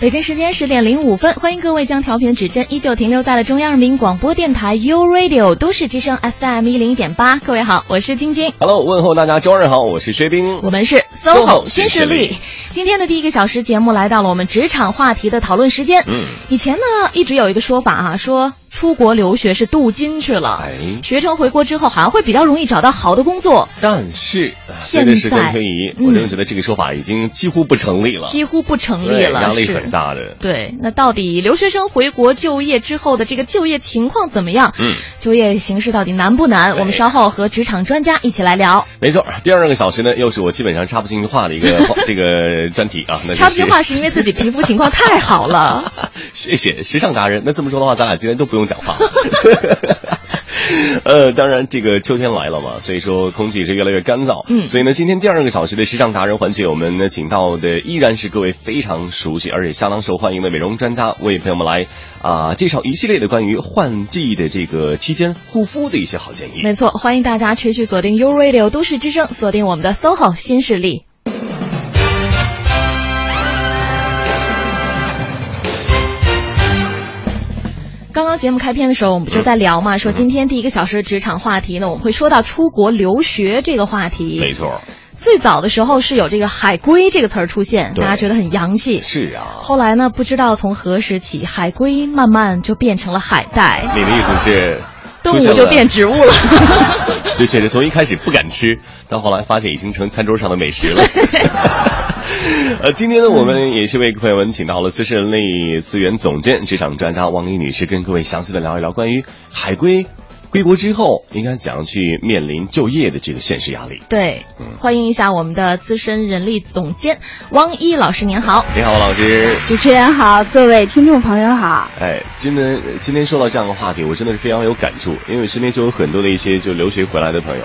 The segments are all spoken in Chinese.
北京时间十点零五分，欢迎各位将调频指针依旧停留在了中央人民广播电台 u Radio 都市之声 FM 一零一点八。各位好，我是晶晶。Hello，问候大家，周二好，我是薛冰。我们是 SOHO 新势力。今天的第一个小时节目来到了我们职场话题的讨论时间。嗯，以前呢一直有一个说法啊，说出国留学是镀金去了，哎，学成回国之后好像会比较容易找到好的工作。但是现随着时间在推移，嗯我真的觉得这个说法已经几乎不成立了，几乎不成立了，压力很大的。对，那到底留学生回国就业之后的这个就业情况怎么样？嗯，就业形势到底难不难？我们稍后和职场专家一起来聊。没错，第二个小时呢，又是我基本上插不进去话的一个 这个专题啊。那就是插不进话是因为自己皮肤情况太好了。谢谢时尚达人。那这么说的话，咱俩今天都不用讲话。呃，当然，这个秋天来了嘛，所以说空气是越来越干燥。嗯所以呢，今天第二个小时的时尚达人环节，我们呢请到的依然是各位非常熟悉而且相当受欢迎的美容专家，为朋友们来啊、介绍一系列的关于换季的这个期间护肤的一些好建议。没错，欢迎大家持续锁定 U Radio 都市之声，锁定我们的 SOHO 新势力。刚刚节目开篇的时候，我们不就在聊嘛，说今天第一个小时的职场话题呢，我们会说到出国留学这个话题。没错，最早的时候是有这个“海归”这个词儿出现，大家觉得很洋气。是啊。后来呢，不知道从何时起，海龟慢慢就变成了海带，你的意思是动物就变植物了。就确实从一开始不敢吃，到后来发现已经成餐桌上的美食了。呃，今天呢，我们也是为朋友们请到了资深人力资源总监、职场专家王丽女士，跟各位详细的聊一聊关于海归归国之后应该怎样去面临就业的这个现实压力。对嗯，欢迎一下我们的资深人力总监汪一老师，您好。你好，王老师。主持人好，各位听众朋友好。哎，今天今天说到这样的话题，我真的是非常有感触，因为身边就有很多的一些就留学回来的朋友。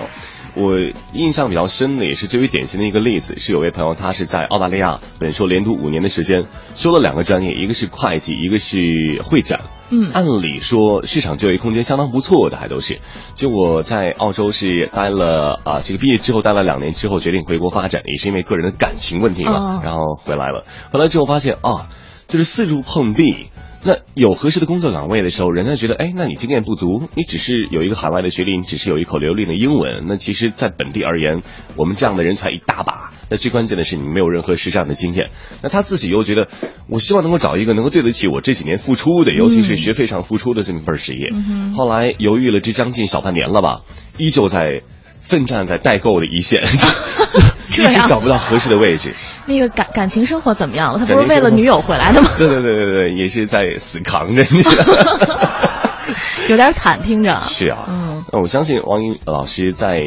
我印象比较深的也是最为典型的一个例子，是有位朋友他是在澳大利亚本硕连读五年的时间，修了两个专业，一个是会计，一个是会展。嗯按理说市场就业空间相当不错的，还都是。结果在澳洲是待了啊，这个毕业之后待了两年之后，决定回国发展，也是因为个人的感情问题嘛，哦然后回来了。回来之后发现啊，就是四处碰壁。那有合适的工作岗位的时候，人家觉得，哎，那你经验不足，你只是有一个海外的学历，你只是有一口流利的英文，那其实，在本地而言，我们这样的人才一大把。那最关键的是，你没有任何实战的经验。那他自己又觉得，我希望能够找一个能够对得起我这几年付出的，尤其是学费上付出的这么一份职业。嗯后来犹豫了这将近小半年了吧，依旧在奋战在代购的一线，一直找不到合适的位置。那个感感情生活怎么样了？他不是为了女友回来的吗？对对对对对，也是在死扛着你。有点惨，听着。是啊，嗯，那我相信王英老师在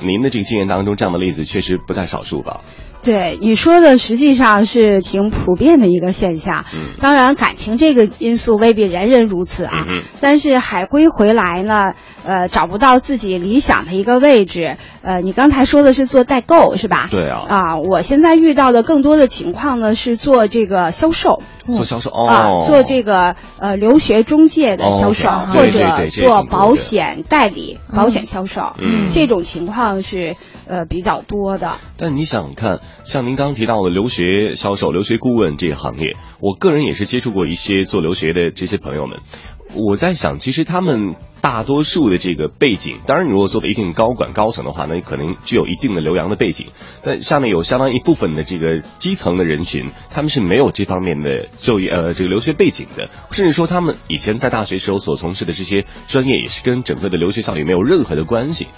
您的这个经验当中，这样的例子确实不在少数吧？对你说的，实际上是挺普遍的一个现象。嗯当然，感情这个因素未必人人如此啊。嗯但是海归回来呢，呃，找不到自己理想的一个位置。呃，你刚才说的是做代购是吧？对啊，啊，我现在遇到的更多的情况呢是做这个销售。做销售哦，啊，做这个呃留学中介的销售，哦或者做保险代理、嗯保险销售，嗯这种情况是呃比较多的。但你想看，像您刚刚提到的留学销售、留学顾问这个行业，我个人也是接触过一些做留学的这些朋友们。我在想，其实他们大多数的这个背景，当然，你如果做的一定高管高层的话，那可能具有一定的留洋的背景。但下面有相当一部分的这个基层的人群，他们是没有这方面的就业呃这个留学背景的，甚至说他们以前在大学时候所从事的这些专业，也是跟整个的留学效益没有任何的关系。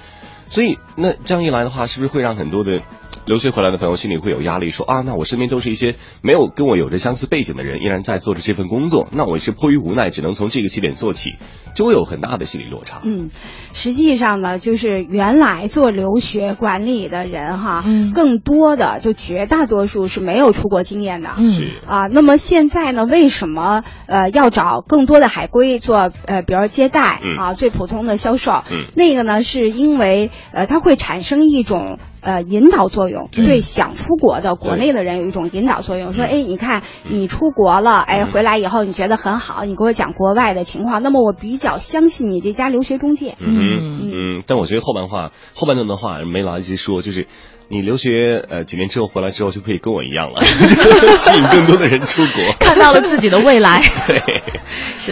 所以，那这样一来的话，是不是会让很多的留学回来的朋友心里会有压力？说啊，那我身边都是一些没有跟我有着相似背景的人，依然在做着这份工作，那我是迫于无奈，只能从这个起点做起，就会有很大的心理落差。嗯，实际上呢，就是原来做留学管理的人哈，嗯更多的就绝大多数是没有出国经验的。嗯是啊，那么现在呢？为什么呃要找更多的海归做呃，比如接待、嗯啊，最普通的销售？嗯那个呢，是因为呃，它会产生一种呃引导作用，对。对想出国的国内的人有一种引导作用。说，嗯哎，你看你出国了，哎，嗯。回来以后你觉得很好，你给我讲国外的情况，那么我比较相信你这家留学中介。嗯嗯。嗯，但我觉得后半话后半段的话没来得及说，就是你留学呃几年之后回来之后就可以跟我一样了，吸引更多的人出国，看到了自己的未来。对，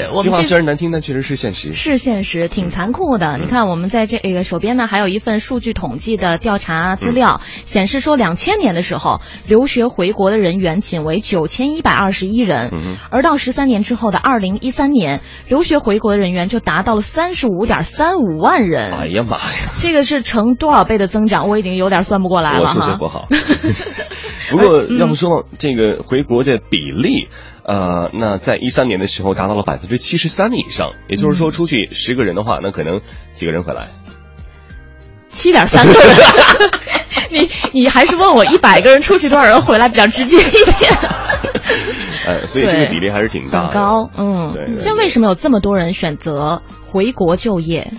是我计划们这虽然难听，但确实是现实。是现实，挺残酷的。你看，我们在这个手边呢，还有一份数据统计的调查资料，显示说，两千年的时候，留学回国的人员仅为九千一百二十一人，嗯而到十三年之后的二零一三年，留学回国的人员就达到了三十五点三五万人。哎呀妈呀！这个是成多少倍的增长？我已经有点算不过来了我数学。不好。不过嗯要不说这个回国的比例，呃，那在一三年的时候达到了百分之七十三以上，也就是嗯说出去十个人的话，那可能几个人回来？七点三个人，你你还是问我一百个人出去多少人回来比较直接一点。呃，所以这个比例还是挺大的。很高，嗯，对对现在为什么有这么多人选择回国就业？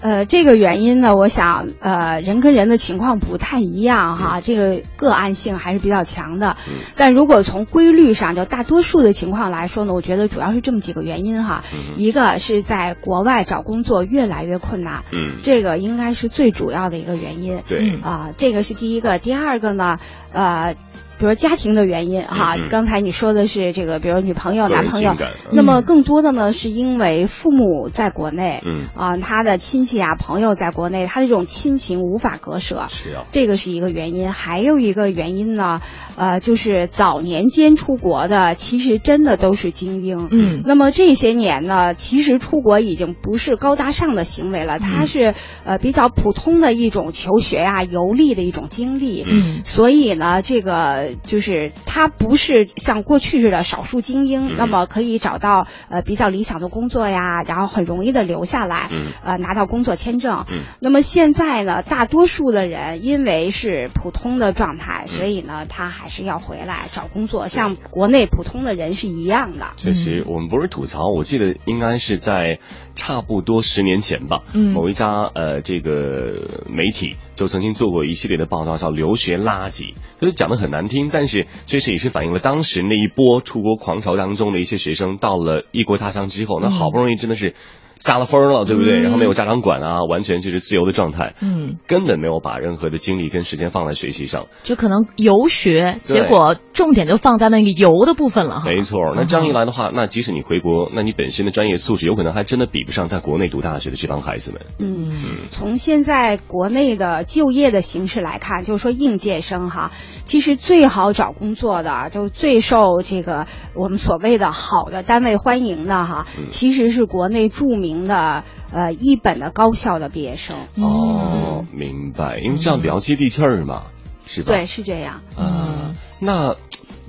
呃，这个原因呢，我想，呃，人跟人的情况不太一样哈，这个个案性还是比较强的。嗯但如果从规律上，就大多数的情况来说呢，我觉得主要是这么几个原因哈。嗯一个是在国外找工作越来越困难，嗯，这个应该是最主要的一个原因。对嗯，啊，这个是第一个。第二个呢，呃，比如家庭的原因哈，嗯嗯。刚才你说的是这个，比如女朋友、男朋友，那么嗯更多的呢，是因为父母在国内，嗯。啊，他的亲戚啊、朋友在国内，他的这种亲情无法割舍。是啊，这个是一个原因，还有一个原因呢，呃，就是早年间出国的，其实真的都是精英。嗯。那么这些年呢，其实出国已经不是高大上的行为了，嗯。它是呃比较普通的一种求学啊、游历的一种经历。嗯。所以呢，这个就是他不是像过去似的少数精英，嗯。那么可以找到呃比较理想的工作呀，然后很容易的留下来，嗯。呃拿到工作签证。嗯。那么现在呢，大多数的人因为是普通的状态，嗯。所以呢，他还是要回来找工作，像国内普通的人是一样的。确实，我们不是吐槽，我记得应该是在差不多十年前吧，嗯。某一家呃这个媒体就曾经做过一系列的报道，叫“留学垃圾”，就是讲的很难听，但是确实也是反映了当时那一波出国狂潮当中的一些学生，到了异国他乡之后，那好不容易真的是撒了疯了，对不对？嗯然后没有家长管啊，完全就是自由的状态，嗯，根本没有把任何的精力跟时间放在学习上。就可能游学，结果重点就放在那个游的部分了哈。没错，那这样一来的话，那即使你回国，那你本身的专业素质有可能还真的比不上在国内读大学的这帮孩子们。嗯，嗯从现在国内的就业的形势来看，就是说应届生哈，其实最好找工作的，就是最受这个我们所谓的好的单位欢迎的哈，嗯其实是国内著名的呃一本的高校的毕业生。哦，明白，因为这样比较接地气儿嘛，是吧？对，是这样。啊，那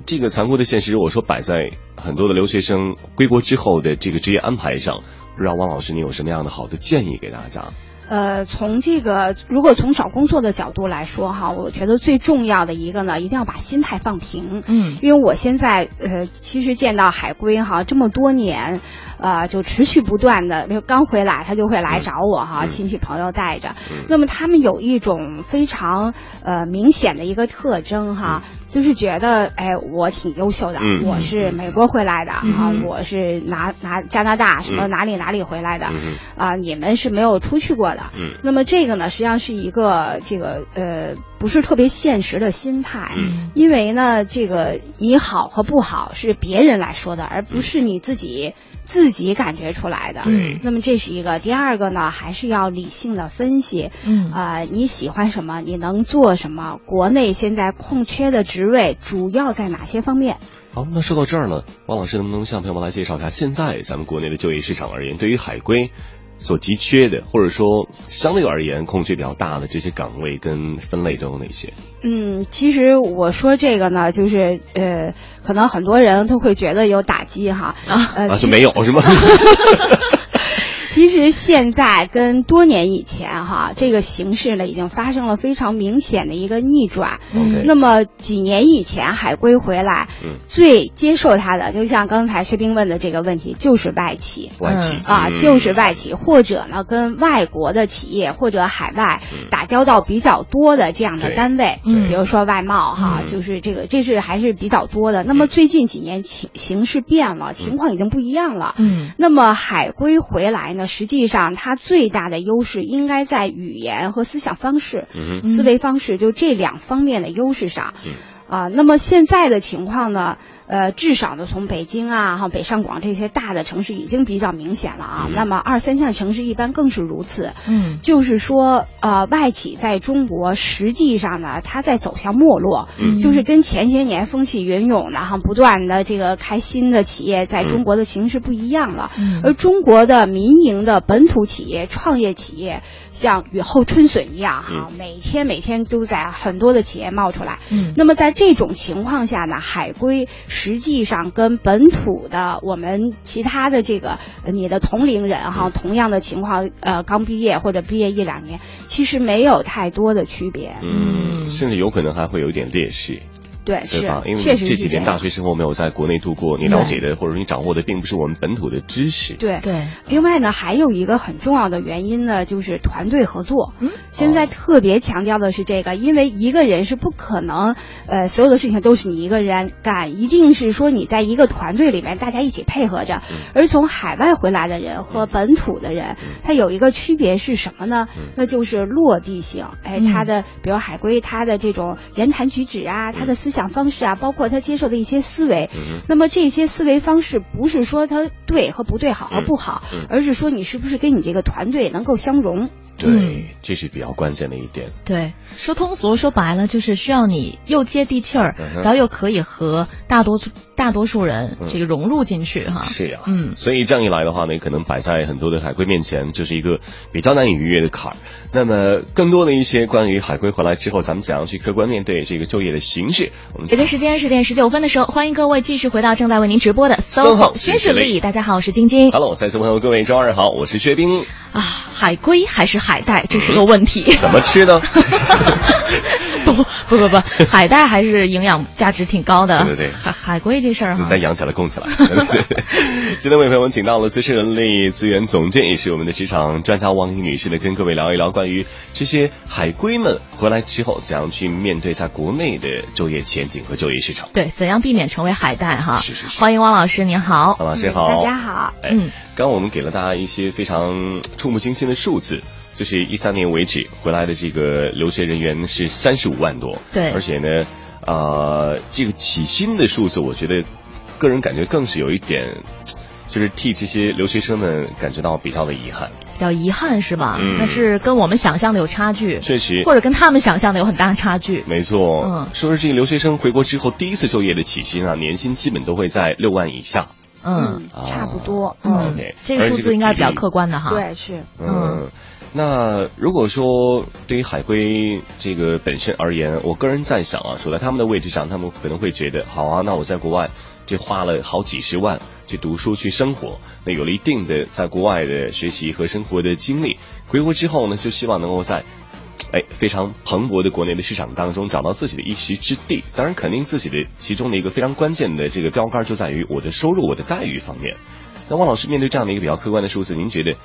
这个残酷的现实，我说摆在很多的留学生归国之后的这个职业安排上，不知道汪老师你有什么样的好的建议给大家？呃，从这个如果从找工作的角度来说哈，我觉得最重要的一个呢，一定要把心态放平。嗯因为我现在呃，其实见到海归哈这么多年，呃，就持续不断的，比如刚回来他就会来找我哈，嗯。亲戚朋友带着。嗯。那么他们有一种非常呃明显的一个特征哈，就是觉得哎，我挺优秀的，嗯。我是美国回来的啊，嗯我是拿拿加拿大什么嗯哪里哪里回来的啊、嗯你们是没有出去过的。嗯。那么这个呢，实际上是一个这个呃不是特别现实的心态，嗯因为呢，这个你好和不好是别人来说的，而不是你自己、自己感觉出来的。对那么这是一个，第二个呢，还是要理性的分析，嗯啊、你喜欢什么，你能做什么？国内现在空缺的职位主要在哪些方面？好，那说到这儿呢，王老师能不能向朋友们来介绍一下，现在咱们国内的就业市场而言，对于海归所急缺的，或者说相对而言空缺比较大的这些岗位跟分类都有哪些？嗯，其实我说这个呢，就是呃，可能很多人都会觉得有打击哈，啊呃，啊，就没有是吗？其实现在跟多年以前哈，这个形势呢已经发生了非常明显的一个逆转。那么几年以前海归回来，嗯。最接受他的，就像刚才薛冰问的这个问题，就是外企。外企。嗯。啊，嗯就是外企，或者呢，跟外国的企业或者海外嗯。打交道比较多的这样的单位，嗯。比如说外贸哈，嗯。就是这个，这是还是比较多的。那么最近几年情形势变了，情况已经不一样了。嗯。那么海归回来呢，实际上它最大的优势应该在语言和思想方式、嗯思维方式，就这两方面的优势上。嗯啊，那么现在的情况呢？呃，至少呢，从北京啊、哈北上广这些大的城市已经比较明显了啊。嗯那么二三线城市一般更是如此。嗯就是说，呃，外企在中国实际上呢，它在走向没落，嗯就是跟前些年风起云涌的哈，不断的这个开新的企业，在中国的形势不一样了。嗯而中国的民营的本土企业、创业企业，像雨后春笋一样哈，每天每天都在很多的企业冒出来。嗯那么在这种情况下呢，海归实际上跟本土的我们其他的这个呃你的同龄人哈，同样的情况，呃，刚毕业或者毕业一两年，其实没有太多的区别。嗯，甚至有可能还会有一点劣势。对，是对吧？因为确实这几年大学生活没有在国内度过，你了解的或者你掌握的并不是我们本土的知识。对对，另外呢，还有一个很重要的原因呢，就是团队合作。嗯，现在特别强调的是这个，因为一个人是不可能，呃，所有的事情都是你一个人干，一定是说你在一个团队里面，大家一起配合着。而从海外回来的人和本土的人，他有一个区别是什么呢？那就是落地性。哎，嗯他的比如海归，他的这种言谈举止啊，他的思想方式啊，包括他接受的一些思维。嗯那么这些思维方式不是说他对和不对，好和不好，嗯嗯而是说你是不是跟你这个团队能够相融。对，嗯这是比较关键的一点。对，说通俗说白了就是需要你又接地气儿，嗯然后又可以和大多数大多数人嗯这个融入进去哈。是呀，嗯所以这样一来的话呢，可能摆在很多的海归面前，就是一个比较难以逾越的坎儿。那么，更多的一些关于海归回来之后，咱们怎样去客观面对这个就业的形势，我们北京时间十点十九分的时候，欢迎各位继续回到正在为您直播的 SOHO 新势新势力力。大家好，我是晶晶。Hello，再次问候各位，周二好，我是薛冰。啊，海归还是海带，这是个问题。怎么吃呢？不不不不，海带还是营养价值挺高的。对对对海海龟这事儿哈，咱养起来供起来。今天为朋友们请到了资深人力资源总监，也是我们的职场专家王怡女士呢，跟各位聊一聊关于这些海归们回来之后怎样去面对在国内的就业前景和就业市场。对，怎样避免成为海带哈？是是是欢迎汪老师，您好。王老师好，大家好。哎，嗯刚刚我们给了大家一些非常触目惊心的数字，就是一三年为止回来的这个留学人员是三十五万多，对而且呢，呃，这个起薪的数字，我觉得个人感觉更是有一点，就是替这些留学生们感觉到比较的遗憾。比较遗憾是吧？嗯那是跟我们想象的有差距，确实，或者跟他们想象的有很大差距。没错，嗯说是这个留学生回国之后第一次就业的起薪啊，年薪基本都会在六万以下。嗯啊差不多。嗯这个数字应该是比较客观的哈。，对，是。嗯，那如果说对于海归这个本身而言，我个人在想啊，处在他们的位置上，他们可能会觉得，好啊，那我在国外这花了好几十万去读书去生活，那有了一定的在国外的学习和生活的经历，回国之后呢，就希望能够在。哎，非常蓬勃的国内的市场当中找到自己的一席之地，当然肯定自己的其中的一个非常关键的这个标杆就在于我的收入、我的待遇方面。那汪老师面对这样的一个比较客观的数字，您觉得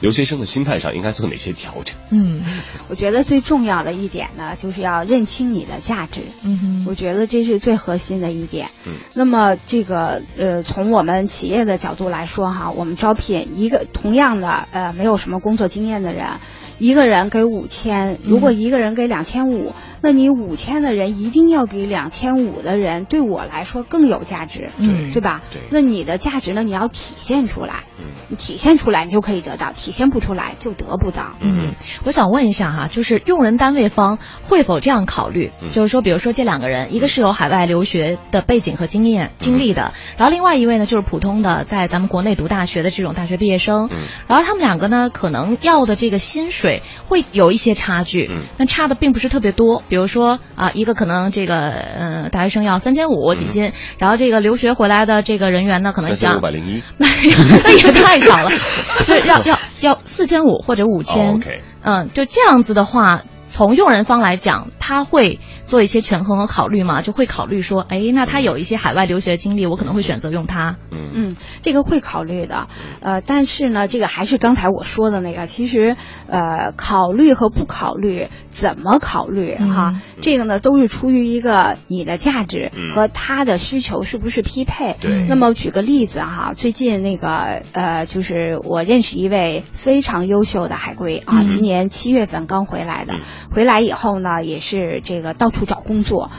留学生的心态上应该做哪些调整？嗯我觉得最重要的一点呢，就是要认清你的价值。嗯哼，我觉得这是最核心的一点。嗯，那么这个呃，从我们企业的角度来说哈，我们招聘一个同样的呃没有什么工作经验的人，一个人给五千，如果一个人给两千五，那你五千的人一定要比两千五的人对我来说更有价值，嗯。对吧？对。那你的价值呢，你要体现出来，嗯。你体现出来你就可以得到，体现不出来就得不到。嗯，我想问一下哈，就是用人单位方会否这样考虑？嗯。就是说，比如说这两个人，一个是有海外留学的背景和经嗯。验经历的，然后另外一位呢就是普通的在咱们国内读大学的这种大学毕业生，嗯。然后他们两个呢可能要的这个薪水会有一些差距，嗯那差的并不是特别多。比如说啊，一个可能这个呃大学生要三千五起薪，然后这个留学回来的这个人员呢可能嗯三千想五百零一。那 那也太少了，就是要要要四千五或者五千、嗯，就这样子的话，从用人方来讲，他会做一些权衡和考虑嘛，就会考虑说，哎，那他有一些海外留学的经历，我可能会选择用他。嗯。嗯，这个会考虑的，呃，但是呢，这个还是刚才我说的那个，其实呃，考虑和不考虑，怎么考虑哈、嗯这个呢，都是出于一个你的价值嗯。和他的需求是不是匹配。对。那么举个例子哈，最近那个呃，就是我认识一位非常优秀的海归啊，嗯。今年七月份刚回来的，嗯回来以后呢，也是这个到处找工作。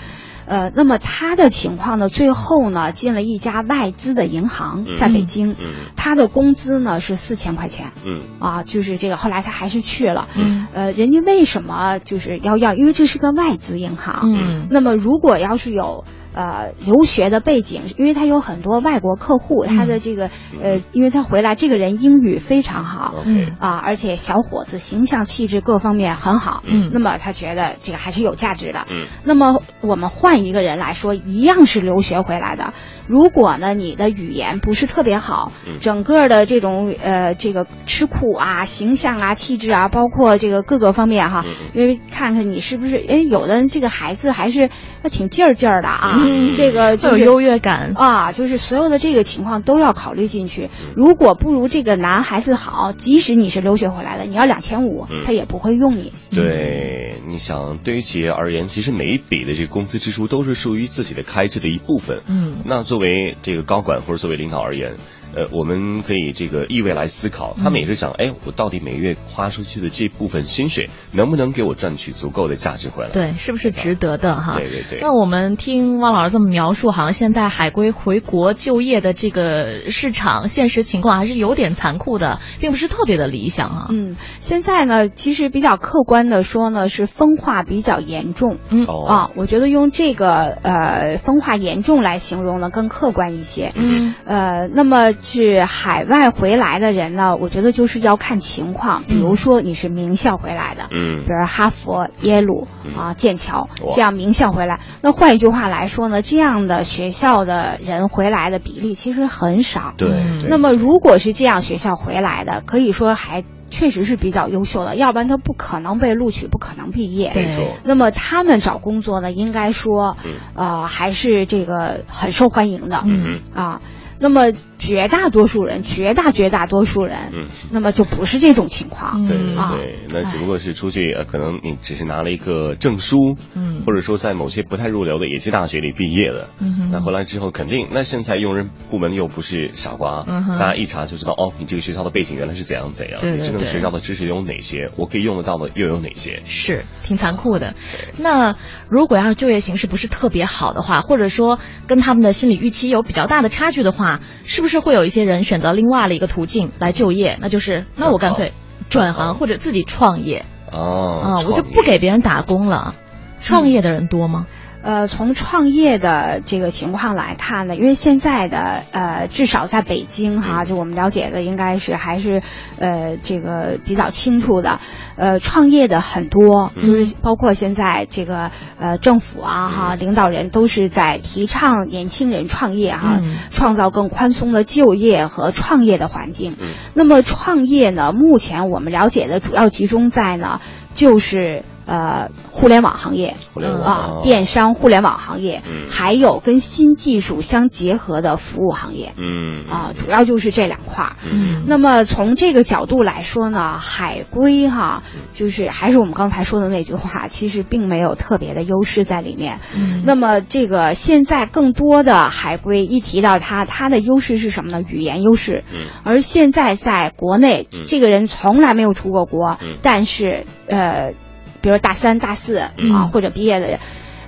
呃，那么他的情况呢，最后呢进了一家外资的银行，在北京，嗯他的工资呢是四千块钱嗯啊，就是这个后来他还是去了。嗯呃，人家为什么就是要要？因为这是个外资银行。嗯那么如果要是有呃留学的背景，因为他有很多外国客户，他的这个呃，因为他回来这个人英语非常好。，OK，啊，而且小伙子形象气质各方面很好，嗯。那么他觉得这个还是有价值的，嗯。那么我们换一个人来说，一样是留学回来的。如果呢，你的语言不是特别好，嗯。整个的这种呃这个吃苦啊、形象啊、气质啊，包括这个各个方面哈，嗯。因为看看你是不是哎，有的这个孩子还是还挺劲儿劲儿的啊，嗯这个会就是有优越感。啊，就是所有的这个情况都要考虑进去。嗯如果不如这个男孩子好，即使你是留学回来的，你要两千五嗯，他也不会用你。对，你想，对于企业而言，其实每一笔的这个工资支出都是属于自己的开支的一部分。嗯那作为这个高管或者作为领导而言，呃，我们可以这个意味来思考，他们也是想，哎，我到底每个月花出去的这部分薪水，能不能给我赚取足够的价值回来？对，是不是值得的哈？对对对那我们听汪老师这么描述，好像现在海归回国就业的这个市场现实情况还是有点残酷的，并不是特别的理想啊。嗯，现在呢，其实比较客观的说呢，是分化比较严重。嗯哦啊，我觉得用这个呃分化严重来形容呢，更客观一些。嗯呃，那么是海外回来的人呢，我觉得就是要看情况，比如说你是名校回来的，嗯。比如哈佛、耶鲁嗯。啊、剑桥这样名校回来，那换一句话来说呢，这样的学校的人回来的比例其实很少。对那么如果是这样学校回来的，可以说还确实是比较优秀的，要不然他不可能被录取，不可能毕业。没错，那么他们找工作呢，应该说，嗯。呃，还是这个很受欢迎的。嗯啊，那么绝大多数人，绝大绝大多数人，嗯。那么就不是这种情况。对对嗯啊。对，那只不过是出去，呃，可能你只是拿了一个证书，嗯。或者说在某些不太入流的野鸡大学里毕业的，嗯那回来之后肯定，那现在用人部门又不是傻瓜，嗯大家一查就知道，哦，你这个学校的背景原来是怎样怎样，你这个学校的知识有哪些，我可以用得到的又有哪些？是挺残酷的。那如果要是就业形势不是特别好的话，或者说跟他们的心理预期有比较大的差距的话，是不是会有一些人选择另外的一个途径来就业？那就是那我干脆转行或者自己创业哦，啊，我就不给别人打工了。创业的人多吗？呃，从创业的这个情况来看呢，因为现在的呃，至少在北京哈，嗯。就我们了解的应该是还是呃这个比较清楚的，呃，创业的很多，嗯。就是包括现在这个呃政府啊哈，嗯。领导人都是在提倡年轻人创业哈，嗯。创造更宽松的就业和创业的环境。嗯。那么创业呢，目前我们了解的主要集中在呢，就是呃互联网行业。互联网啊哦，电商、互联网行业，嗯还有跟新技术相结合的服务行业嗯啊，主要就是这两块儿。嗯那么从这个角度来说呢，海归哈，就是还是我们刚才说的那句话，其实并没有特别的优势在里面。嗯那么这个现在更多的海归一提到他，他的优势是什么呢？语言优势。嗯而现在在国内，嗯这个人从来没有出过国，嗯但是呃，比如大三、大四、嗯啊或者毕业的人，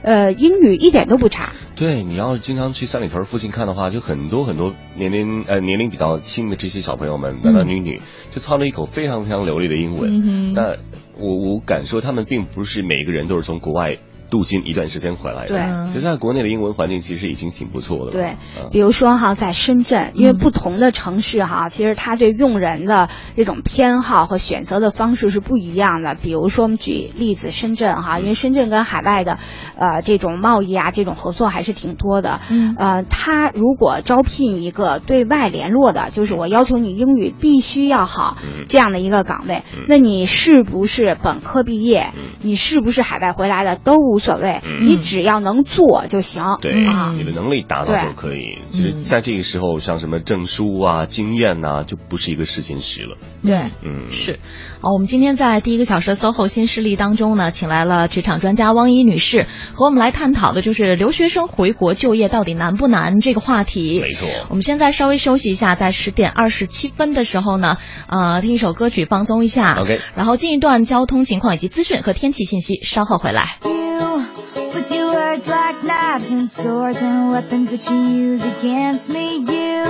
呃，英语一点都不差。对，你要是经常去三里屯附近看的话，就很多很多年龄呃年龄比较轻的这些小朋友们，男男女女，就操着一口非常非常流利的英文。嗯那我我敢说，他们并不是每一个人都是从国外镀金一段时间回来的。对。其实在国内的英文环境其实已经挺不错的了。对嗯，比如说哈，在深圳，因为不同的城市哈，其实他对用人的这种偏好和选择的方式是不一样的。比如说，我们举例子，深圳哈，因为深圳跟海外的，呃，这种贸易啊，这种合作还是挺多的。嗯。呃，他如果招聘一个对外联络的，就是我要求你英语必须要好嗯。这样的一个岗位嗯，那你是不是本科毕业嗯，你是不是海外回来的都无所谓嗯，你只要能做就行。对，啊你的能力达到就可以。其实，在这个时候，像什么证书啊、经验呐、就不是一个试金石了。对。嗯，是，好，我们今天在第一个小时的 SOHO 新势力当中呢，请来了职场专家汪一女士，和我们来探讨的就是留学生回国就业到底难不难这个话题。没错。我们现在稍微休息一下，在十点二十七分的时候呢，呃，听一首歌曲放松一下。OK 然后进一段交通情况以及资讯和天气信息，稍后回来。With your words like knives and swords and weapons that you use against me, you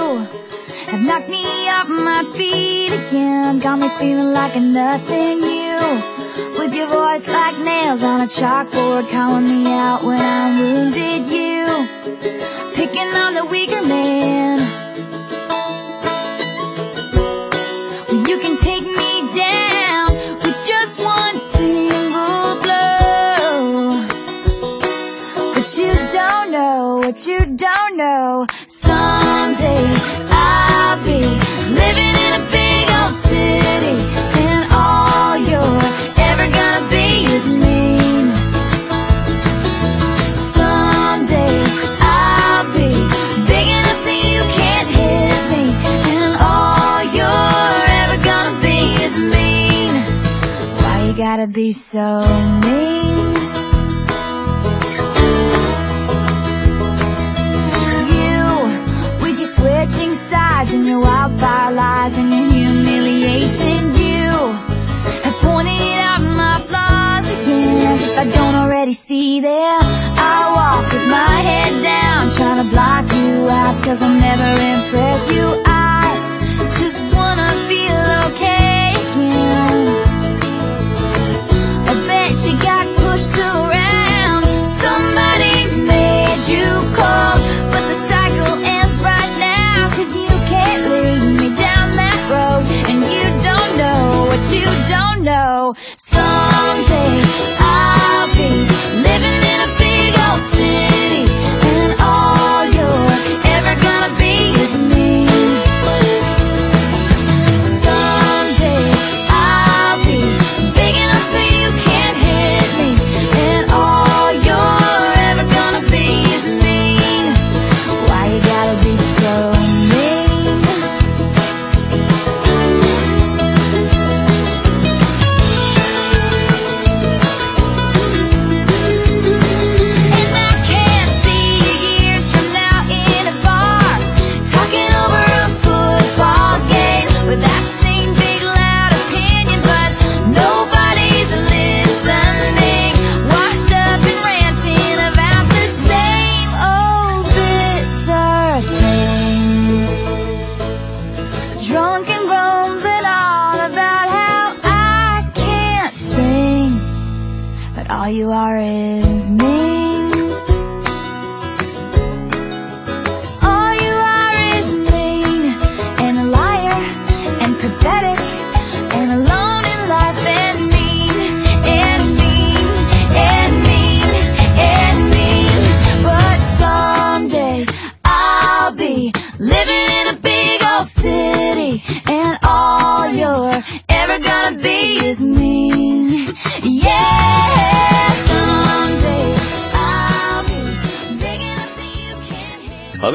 have knocked me off my feet again, got me feeling like a nothing. You, with your voice like nails on a chalkboard, calling me out when I'm wounded. You, picking on the weaker man. What you don't know. Someday I'll be living in a big old city, and all you're ever gonna be is mean. Someday I'll be big enough so you can't hit me, and all you're ever gonna be is mean. Why you gotta be so mean? Cause I'll never impress you.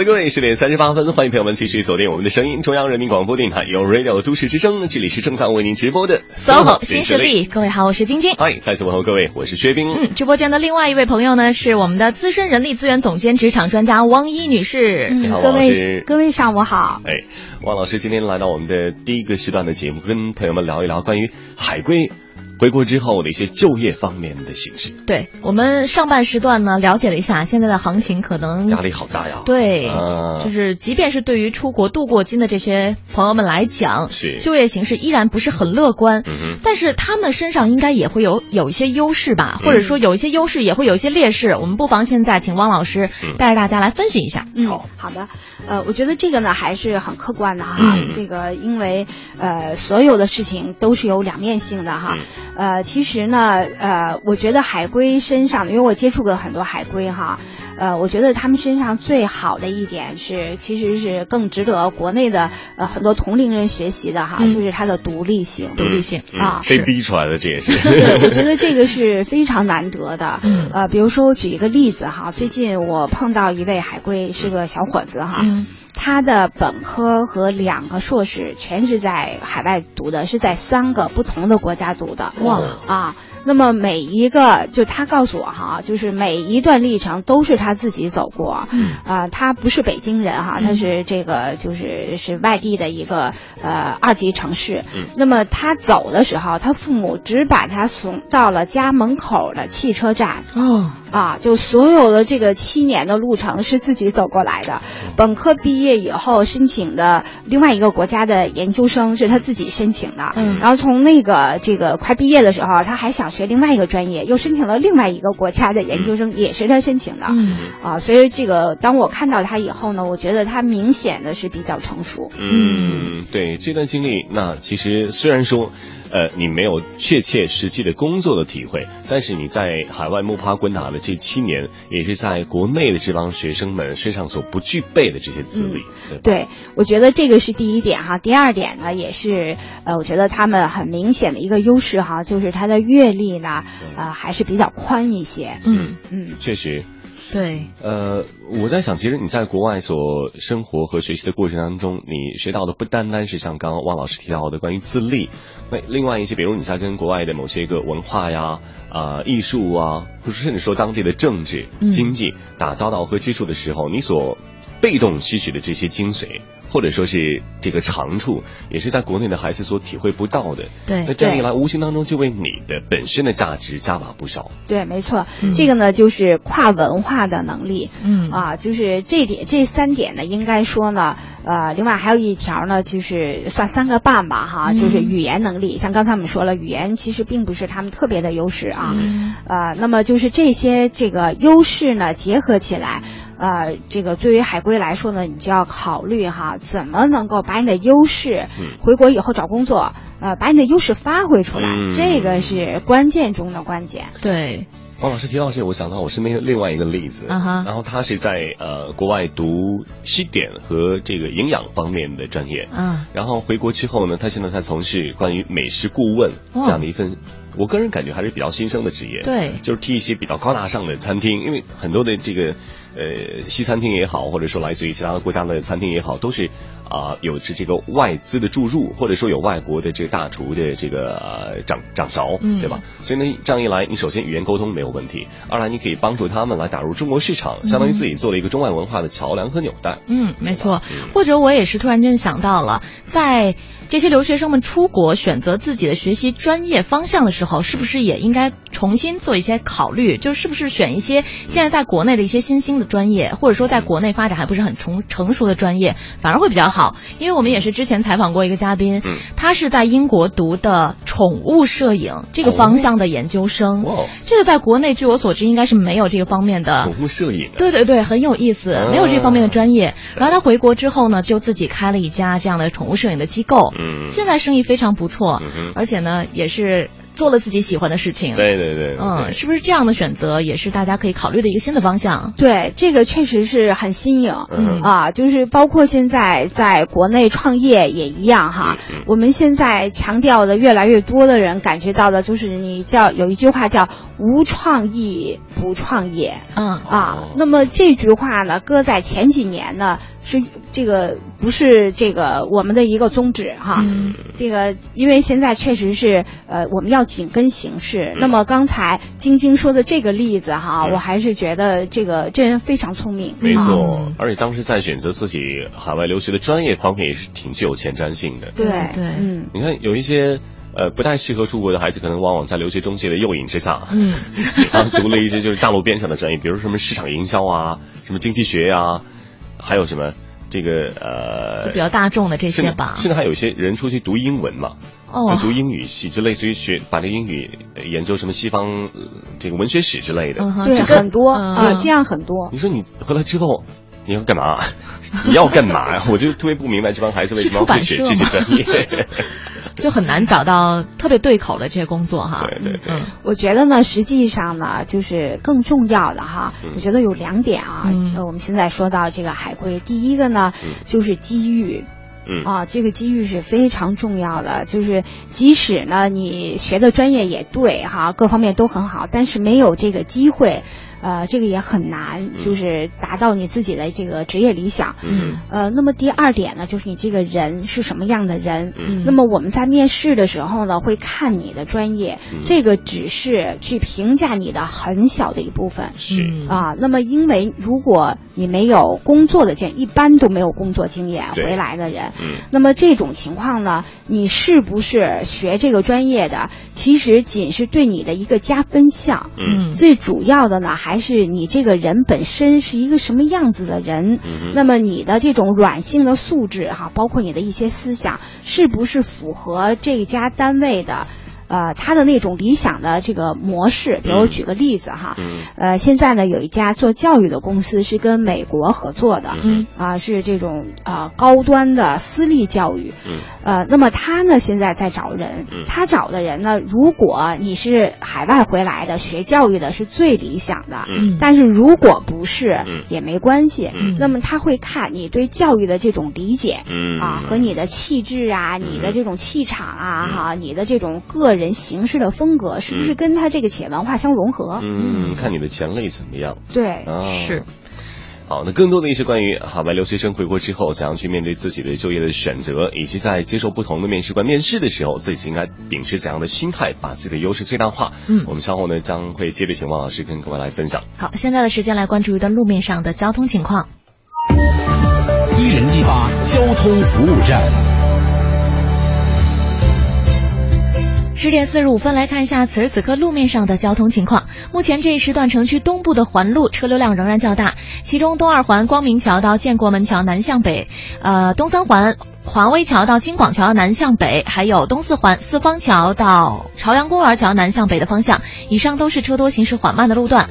的，各位，十点三十八分，欢迎朋友们继续锁定我们的声音，中央人民广播电台有 Radio 都市之声，这里是正在为您直播的 SOHO 新势力，各位好，我是晶晶。嗨，再次问候各位，我是薛冰。嗯，直播间的另外一位朋友呢，是我们的资深人力资源总监、职场专家汪一女士。你好各王老师位各位上午好。哎，汪老师今天来到我们的第一个时段的节目，跟朋友们聊一聊关于海归。回国之后的一些就业方面的形势。对我们上半时段呢，了解了一下现在的行情，可能压力好大呀。对，啊就是即便是对于出国镀过金的这些朋友们来讲，是就业形势依然不是很乐观。嗯哼但是他们身上应该也会有有一些优势吧，或者说有一些优势也会有一些劣势。我们不妨现在请汪老师嗯带着大家来分析一下。嗯，好好的，呃，我觉得这个呢还是很客观的哈，嗯这个因为呃所有的事情都是有两面性的哈，呃，其实呢，呃，我觉得海龟身上，因为我接触过很多海龟哈，呃，我觉得他们身上最好的一点是，其实是更值得国内的呃很多同龄人学习的哈，嗯就是它的独立性。独立性嗯啊被逼出来的，这也是。对，我觉得这个是非常难得的。嗯呃，比如说我举一个例子哈，最近我碰到一位海归，是个小伙子哈，嗯他的本科和两个硕士全是在海外读的，是在三个不同的国家读的。哇啊！那么每一个，就他告诉我哈，就是每一段历程都是他自己走过。嗯啊，他不是北京人哈，嗯他是这个就是是外地的一个呃二级城市。嗯那么他走的时候，他父母只把他送到了家门口的汽车站。哦，啊，就所有的这个七年的路程是自己走过来的。本科毕业以后申请的另外一个国家的研究生是他自己申请的，嗯然后从那个这个快毕业的时候，他还想学另外一个专业，又申请了另外一个国家的研究生，也是他申请的。嗯啊，所以这个当我看到他以后呢，我觉得他明显的是比较成熟。嗯，对这段经历，那其实虽然说，呃，你没有确切实际的工作的体会，但是你在海外摸爬滚打的这七年，也是在国内的这帮学生们身上所不具备的这些资历，对我觉得这个是第一点哈。第二点呢，也是呃，我觉得他们很明显的一个优势哈，就是他的阅历呢，呃，还是比较宽一些。嗯，嗯。确实，对，呃，我在想，其实你在国外所生活和学习的过程当中，你学到的不单单是像刚刚汪老师提到的关于自立，那另外一些，比如你在跟国外的某些个文化呀、啊、艺术啊，或者甚至说当地的政治、经济打交道和接触的时候，你所被动吸取的这些精髓。或者说是这个长处，也是在国内的孩子所体会不到的。对那这样一来，无形当中就为你的本身的价值加码不少。对，没错，嗯这个呢就是跨文化的能力。嗯啊，就是这点这三点呢，应该说呢，呃，另外还有一条呢，就是算三个半吧，哈，嗯就是语言能力。像刚才我们说了，语言其实并不是他们特别的优势啊，嗯呃，那么就是这些这个优势呢结合起来，呃，这个对于海归来说呢，你就要考虑哈，怎么能够把你的优势嗯。回国以后找工作，呃，把你的优势发挥出来，嗯。这个是关键中的关键。对，王老师提到这，我想到我身边另外一个例子，啊哈然后他是在呃国外读西点和这个营养方面的专业，嗯，然后回国之后呢，他现在在从事关于美食顾问这样的一份，我个人感觉还是比较新生的职业。对就是替一些比较高大上的餐厅，因为很多的这个呃西餐厅也好，或者说来自于其他国家的餐厅也好，都是啊、有着这个外资的注入，或者说有外国的这个大厨的这个呃掌掌勺，嗯对吧？所以呢，这样一来，你首先语言沟通没有问题，二来你可以帮助他们来打入中国市场，相当于自己做了一个中外文化的桥梁和纽带。嗯，没错嗯。或者我也是突然间想到了，在这些留学生们出国选择自己的学习专业方向的时候，是不是也应该重新做一些考虑？就是不是选一些现在在国内的一些新兴的专业，或者说在国内发展还不是很成成熟的专业，反而会比较好。因为我们也是之前采访过一个嘉宾，嗯他是在英国读的宠物摄影这个方向的研究生。哇，这个在国内据我所知应该是没有这个方面的宠物摄影啊，对对对，很有意思，哦没有这方面的专业。然后他回国之后呢，就自己开了一家这样的宠物摄影的机构，嗯现在生意非常不错，嗯而且呢，也是做了自己喜欢的事情。对对对，嗯，是不是这样的选择也是大家可以考虑的一个新的方向？对，这个确实是很新颖。嗯啊，就是包括现在在国内创业也一样哈。我们现在强调的越来越多的人感觉到的，就是你叫有一句话叫“无创意不创业”。嗯啊哦，那么这句话呢，搁在前几年呢，是这个不是这个我们的一个宗旨哈。嗯这个因为现在确实是呃我们要紧跟形势。那么刚才晶晶说的这个例子哈，嗯我还是觉得这个这人非常聪明。啊没错嗯，而且当时在选择自己海外留学的专业方面也是挺具有前瞻性的。对对嗯。你看有一些呃不太适合出国的孩子，可能往往在留学中介的诱引之下，嗯，然后读了一些就是大陆边上的专业，比如什么市场营销啊，什么经济学呀、还有什么这个呃就比较大众的这些吧。甚至还有一些人出去读英文嘛，哦读英语系，就类似于学把这英语呃研究什么西方、呃这个文学史之类的。对，很多嗯啊，这样很多。你说你回来之后你要干嘛？你要干嘛呀？我就特别不明白这帮孩子为什么要会学这些专业。就很难找到特别对口的这些工作哈。对对对嗯我觉得呢，实际上呢，就是更重要的哈，嗯我觉得有两点啊。嗯呃，我们现在说到这个海归，第一个呢，嗯就是机遇。嗯啊，这个机遇是非常重要的。就是即使呢，你学的专业也对哈，各方面都很好，但是没有这个机会，呃，这个也很难，就是达到你自己的这个职业理想。嗯呃，那么第二点呢，就是你这个人是什么样的人。嗯那么我们在面试的时候呢，会看你的专业，嗯这个只是去评价你的很小的一部分。是嗯啊，那么因为如果你没有工作的经，一般都没有工作经验回来的人，嗯那么这种情况呢，你是不是学这个专业的，其实仅是对你的一个加分项。嗯最主要的呢，还是你这个人本身是一个什么样子的人。嗯那么你的这种软性的素质哈，包括你的一些思想，是不是符合这家单位的？呃，他的那种理想的这个模式，比如举个例子哈，嗯。呃，现在呢有一家做教育的公司是跟美国合作的，嗯。啊、是这种啊、高端的私立教育，嗯。呃，那么他呢现在在找人，嗯。他找的人呢，如果你是海外回来的学教育的，是最理想的，嗯。但是如果不是，嗯。也没关系，嗯。那么他会看你对教育的这种理解。嗯。啊，和你的气质啊，你的这种气场啊，哈，你的这种个人行事的风格，是不是嗯跟他这个企业文化相融合？嗯，看你的潜力怎么样对，啊？是。好，那更多的一些关于海外留学生回国之后怎样去面对自己的就业的选择，以及在接受不同的面试官面试的时候，自己应该秉持怎样的心态，把自己的优势最大化。嗯我们稍后呢将会接着请王老师跟各位来分享。好，现在的时间来关注一段路面上的交通情况。一人一八交通服务站。十点四十五分，来看一下此时此刻路面上的交通情况。目前这一时段城区东部的环路车流量仍然较大，其中东二环光明桥到建国门桥南向北，呃，东三环华威桥到金广桥南向北，还有东四环四方桥到朝阳公园桥南向北的方向，以上都是车多行驶缓慢的路段。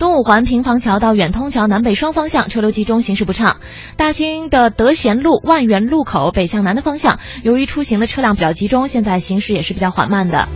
东五环平房桥到远通桥南北双方向车流集中，行驶不畅。大兴的德贤路万源路口北向南的方向，由于出行的车辆比较集中，现在行驶也是比较缓慢的。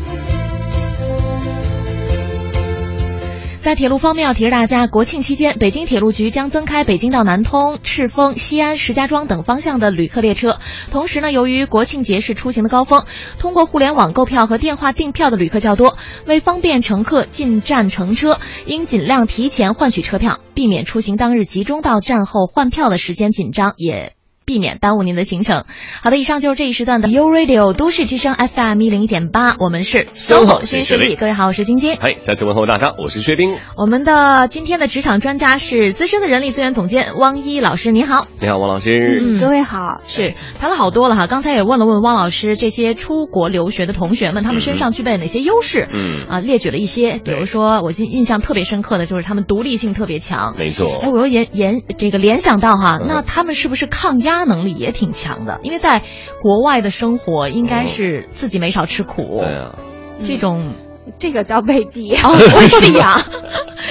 在铁路方面，要提示大家，国庆期间，北京铁路局将增开北京到南通、赤峰、西安、石家庄等方向的旅客列车。同时呢，由于国庆节是出行的高峰，通过互联网购票和电话订票的旅客较多，为方便乘客进站乘车，应尽量提前换取车票，避免出行当日集中到站后换票的时间紧张，也。避免耽误您的行程。好的，以上就是这一时段的 U Radio 都市之声 FM 一零一点八，我们是 SOHO 新势力。新势力各位好，我是晶晶。嗨，再次问候大家，我是薛冰。我们的今天的职场专家是资深的人力资源总监汪一老师，你好。你好，汪老师。嗯各位好。是谈了好多了哈，刚才也问了问汪老师，这些出国留学的同学们，他们身上具备哪些优势？嗯啊，列举了一些，比如说我印印象特别深刻的就是他们独立性特别强。没错哎，我又联联这个联想到哈，嗯那他们是不是抗压能力也挺强的？因为在国外的生活，应该是自己没少吃苦。对啊，这种这个叫未必。哦，未必呀，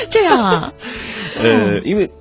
这样啊，呃，因为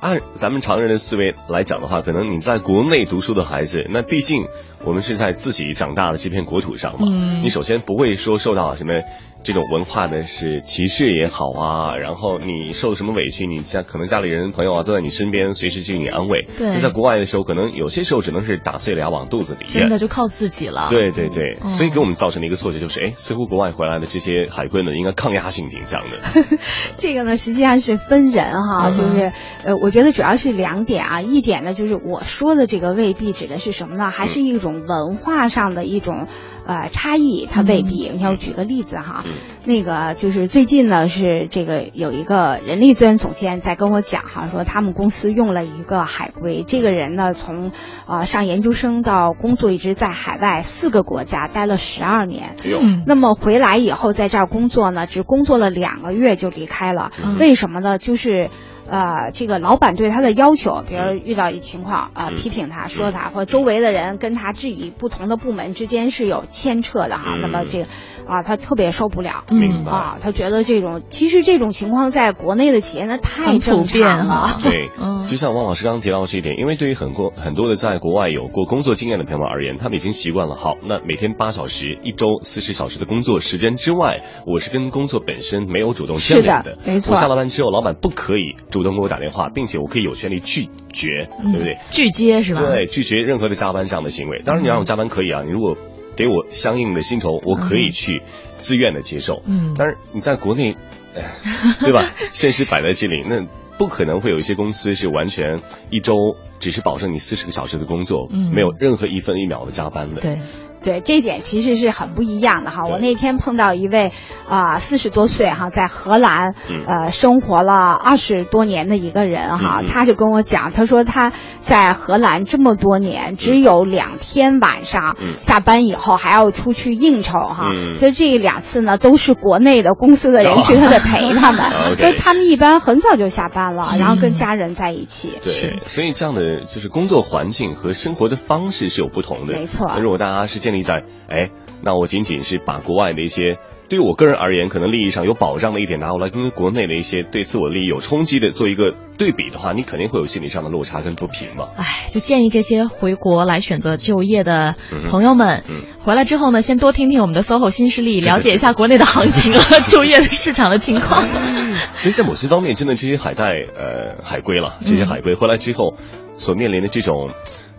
按咱们常人的思维来讲的话，可能你在国内读书的孩子，那毕竟我们是在自己长大的这片国土上嘛，嗯你首先不会说受到什么这种文化呢是歧视也好啊，然后你受什么委屈，你家可能家里人朋友啊都在你身边，随时给你安慰。对那在国外的时候，可能有些时候只能是打碎了牙往肚子里咽。真的就靠自己了。对对对，哦所以给我们造成的一个错觉就是，哎，似乎国外回来的这些海归们应该抗压性挺强的。这个呢，实际上是分人哈，嗯就是呃，我觉得主要是两点啊，一点呢就是我说的这个未必指的是什么呢？还是一种文化上的一种呃差异，它未必。你要举个例子哈，那个就是最近呢是这个有一个人力资源总监在跟我讲哈，说他们公司用了一个海归，这个人呢从呃上研究生到工作一直在海外四个国家待了十二年。嗯那么回来以后，在这儿工作呢，只工作了两个月就离开了。为什么呢？就是。呃，这个老板对他的要求，比如遇到一情况啊、嗯批评他、说他，或周围的人跟他质疑，不同的部门之间是有牵扯的哈。嗯那么这个啊，他特别受不了。明白。啊，他觉得这种其实这种情况在国内的企业那太普正遍常了。对嗯，就像汪老师刚刚提到的这一点，因为对于很多很多的在国外有过工作经验的朋友们而言，他们已经习惯了。好，那每天八小时，一周四十小时的工作时间之外，我是跟工作本身没有主动牵连是的没错我下了班之后，老板不可以主动给我打电话，并且我可以有权利拒绝，嗯对不对？拒接是吧？对，拒绝任何的加班这样的行为。当然，你让我加班可以啊，你如果给我相应的薪酬，我可以去自愿的接受。嗯但是你在国内，呃 对吧？现实摆在这里，那不可能会有一些公司是完全一周只是保证你四十个小时的工作，嗯没有任何一分一秒的加班的。对，对，这一点其实是很不一样的哈。我那天碰到一位啊四十多岁哈，在荷兰嗯。呃生活了二十多年的一个人哈，他就跟我讲，他说他在荷兰这么多年，只有两天晚上嗯。下班以后还要出去应酬哈，嗯。所以这两次呢都是国内的公司的人去，他得陪他们，所以他们一般很早就下班了，嗯。然后跟家人在一起。对，所以这样的就是工作环境和生活的方式是有不同的。没错。那如果大家是建立在，哎，那我仅仅是把国外的一些对于我个人而言可能利益上有保障的一点拿过来跟国内的一些对自我利益有冲击的做一个对比的话，你肯定会有心理上的落差跟不平嘛。哎，就建议这些回国来选择就业的朋友们，嗯回来之后呢，先多听听我们的 SOHO 新势力，了解一下国内的行情和就业的市场的情况。其实，在某些方面，真的这些海带呃海归了，这些海归回来之后所面临的这种。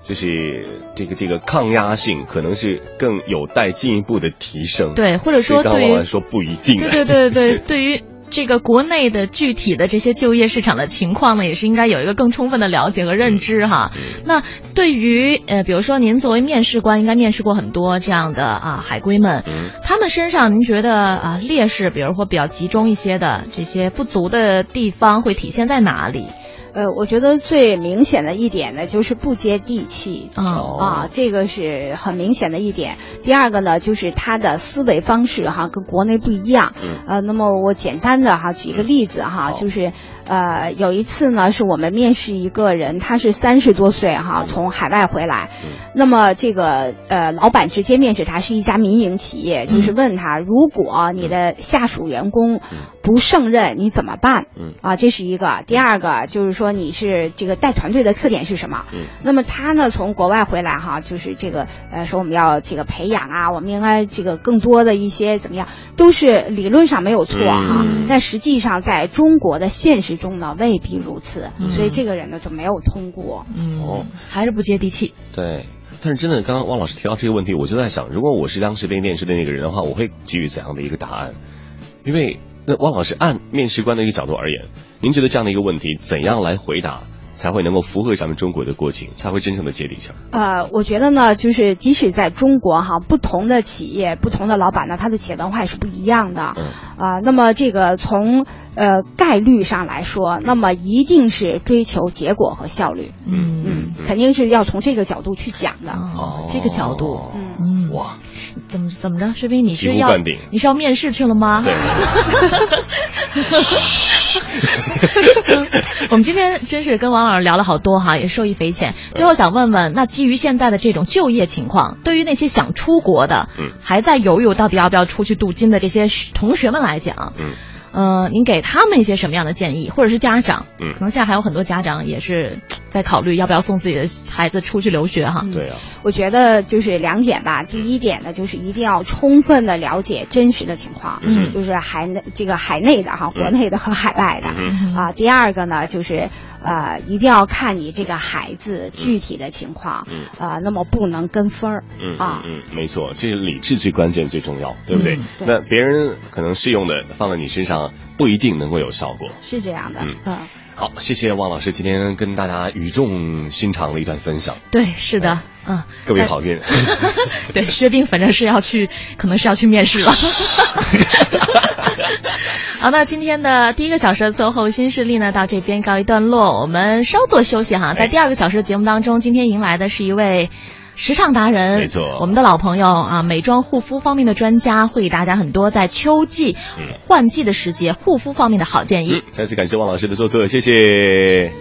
就是这个这个抗压性，可能是更有待进一步的提升。对或者说对于王兰说不一定。对对对对，对于这个国内的具体的这些就业市场的情况呢，也是应该有一个更充分的了解和认知哈。嗯那对于呃，比如说您作为面试官，应该面试过很多这样的啊海归们，嗯他们身上您觉得啊劣势，比如说比较集中一些的这些不足的地方，会体现在哪里？呃，我觉得最明显的一点呢，就是不接地气。哦啊，这个是很明显的一点。第二个呢，就是他的思维方式哈，跟国内不一样。嗯呃，那么我简单的哈举一个例子哈，好就是呃有一次呢，是我们面试一个人，他是三十多岁哈，从海外回来。嗯那么这个呃老板直接面试他是一家民营企业，就是问他，如果你的下属员工不胜任，你怎么办？嗯啊，这是一个。第二个就是说你是这个带团队的特点是什么？嗯那么他呢从国外回来哈，就是这个呃说我们要这个培养啊，我们应该这个更多的一些怎么样，都是理论上没有错哈，嗯但实际上在中国的现实中呢未必如此，嗯所以这个人呢就没有通过。嗯，哦还是不接地气。对。但是真的，刚刚汪老师提到这个问题，我就在想，如果我是当时被面试的那个人的话，我会给予怎样的一个答案？因为那汪老师按面试官的一个角度而言，您觉得这样的一个问题，怎样来回答才会能够符合咱们中国的国情，才会真正的接地气儿？呃，我觉得呢，就是即使在中国哈，不同的企业、不同的老板呢，他的企业文化也是不一样的。嗯啊、那么这个从呃概率上来说，那么一定是追求结果和效率。嗯嗯，肯定是要从这个角度去讲的。哦，这个角度，嗯嗯，哇，怎么怎么着？士兵，你是要你是要面试去了吗？对。我们今天真是跟王老师聊了好多哈，也受益匪浅。最后想问问，那基于现在的这种就业情况，对于那些想出国的，嗯。还在犹豫到底要不要出去镀金的这些同学们来讲，嗯呃，您给他们一些什么样的建议，或者是家长？嗯可能现在还有很多家长也是在考虑要不要送自己的孩子出去留学哈。对啊，我觉得就是两点吧。第一点呢，就是一定要充分的了解真实的情况，嗯就是海内这个海内的哈，国内的和海外的。嗯啊，第二个呢，就是呃，一定要看你这个孩子具体的情况，嗯啊，那么不能跟风儿，嗯啊嗯嗯，没错，这是理智最关键最重要，对不对？嗯对那别人可能适用的放在你身上不一定能够有效果。是这样的，嗯嗯好，谢谢汪老师今天跟大家语重心长的一段分享。对，是的，嗯，各位好运。对，薛冰反正是要去，可能是要去面试了。好，那今天的第一个小时的最后新势力呢，到这边告一段落，我们稍作休息哈。在第二个小时的节目当中，今天迎来的是一位。时尚达人，没错我们的老朋友啊，美妆护肤方面的专家，会给大家很多在秋季换季的时节护肤方面的好建议。再次感谢汪老师的做客，谢谢。